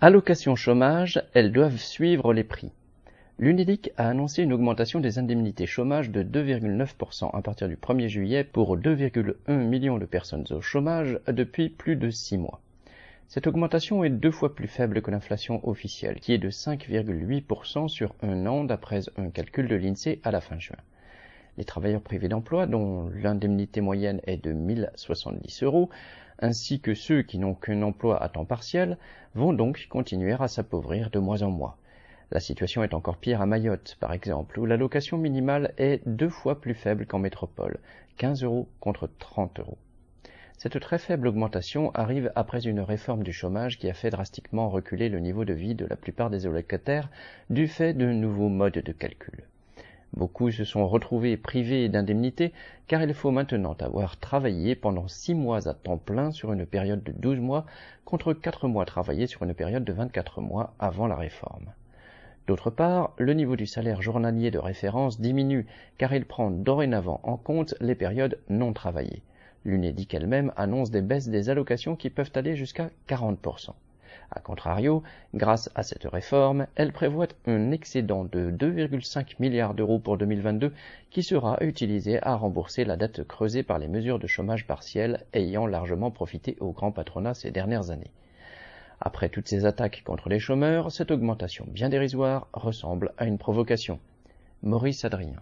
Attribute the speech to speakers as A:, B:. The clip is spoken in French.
A: Allocation chômage, elles doivent suivre les prix. L'UNEDIC a annoncé une augmentation des indemnités chômage de 2,9% à partir du 1er juillet pour 2,1 millions de personnes au chômage depuis plus de six mois. Cette augmentation est deux fois plus faible que l'inflation officielle, qui est de 5,8% sur un an d'après un calcul de l'INSEE à la fin juin. Les travailleurs privés d'emploi, dont l'indemnité moyenne est de 1070 euros, ainsi que ceux qui n'ont qu'un emploi à temps partiel, vont donc continuer à s'appauvrir de mois en mois. La situation est encore pire à Mayotte, par exemple, où l'allocation minimale est deux fois plus faible qu'en métropole, 15 euros contre 30 euros. Cette très faible augmentation arrive après une réforme du chômage qui a fait drastiquement reculer le niveau de vie de la plupart des allocataires du fait de nouveaux modes de calcul. Beaucoup se sont retrouvés privés d'indemnité car il faut maintenant avoir travaillé pendant six mois à temps plein sur une période de 12 mois contre quatre mois travaillés sur une période de 24 mois avant la réforme. D'autre part, le niveau du salaire journalier de référence diminue car il prend dorénavant en compte les périodes non travaillées. L'UNEDIC elle-même annonce des baisses des allocations qui peuvent aller jusqu'à 40%. A contrario, grâce à cette réforme, elle prévoit un excédent de 2,5 milliards d'euros pour 2022 qui sera utilisé à rembourser la dette creusée par les mesures de chômage partiel ayant largement profité au grand patronat ces dernières années. Après toutes ces attaques contre les chômeurs, cette augmentation bien dérisoire ressemble à une provocation. Maurice Adrien.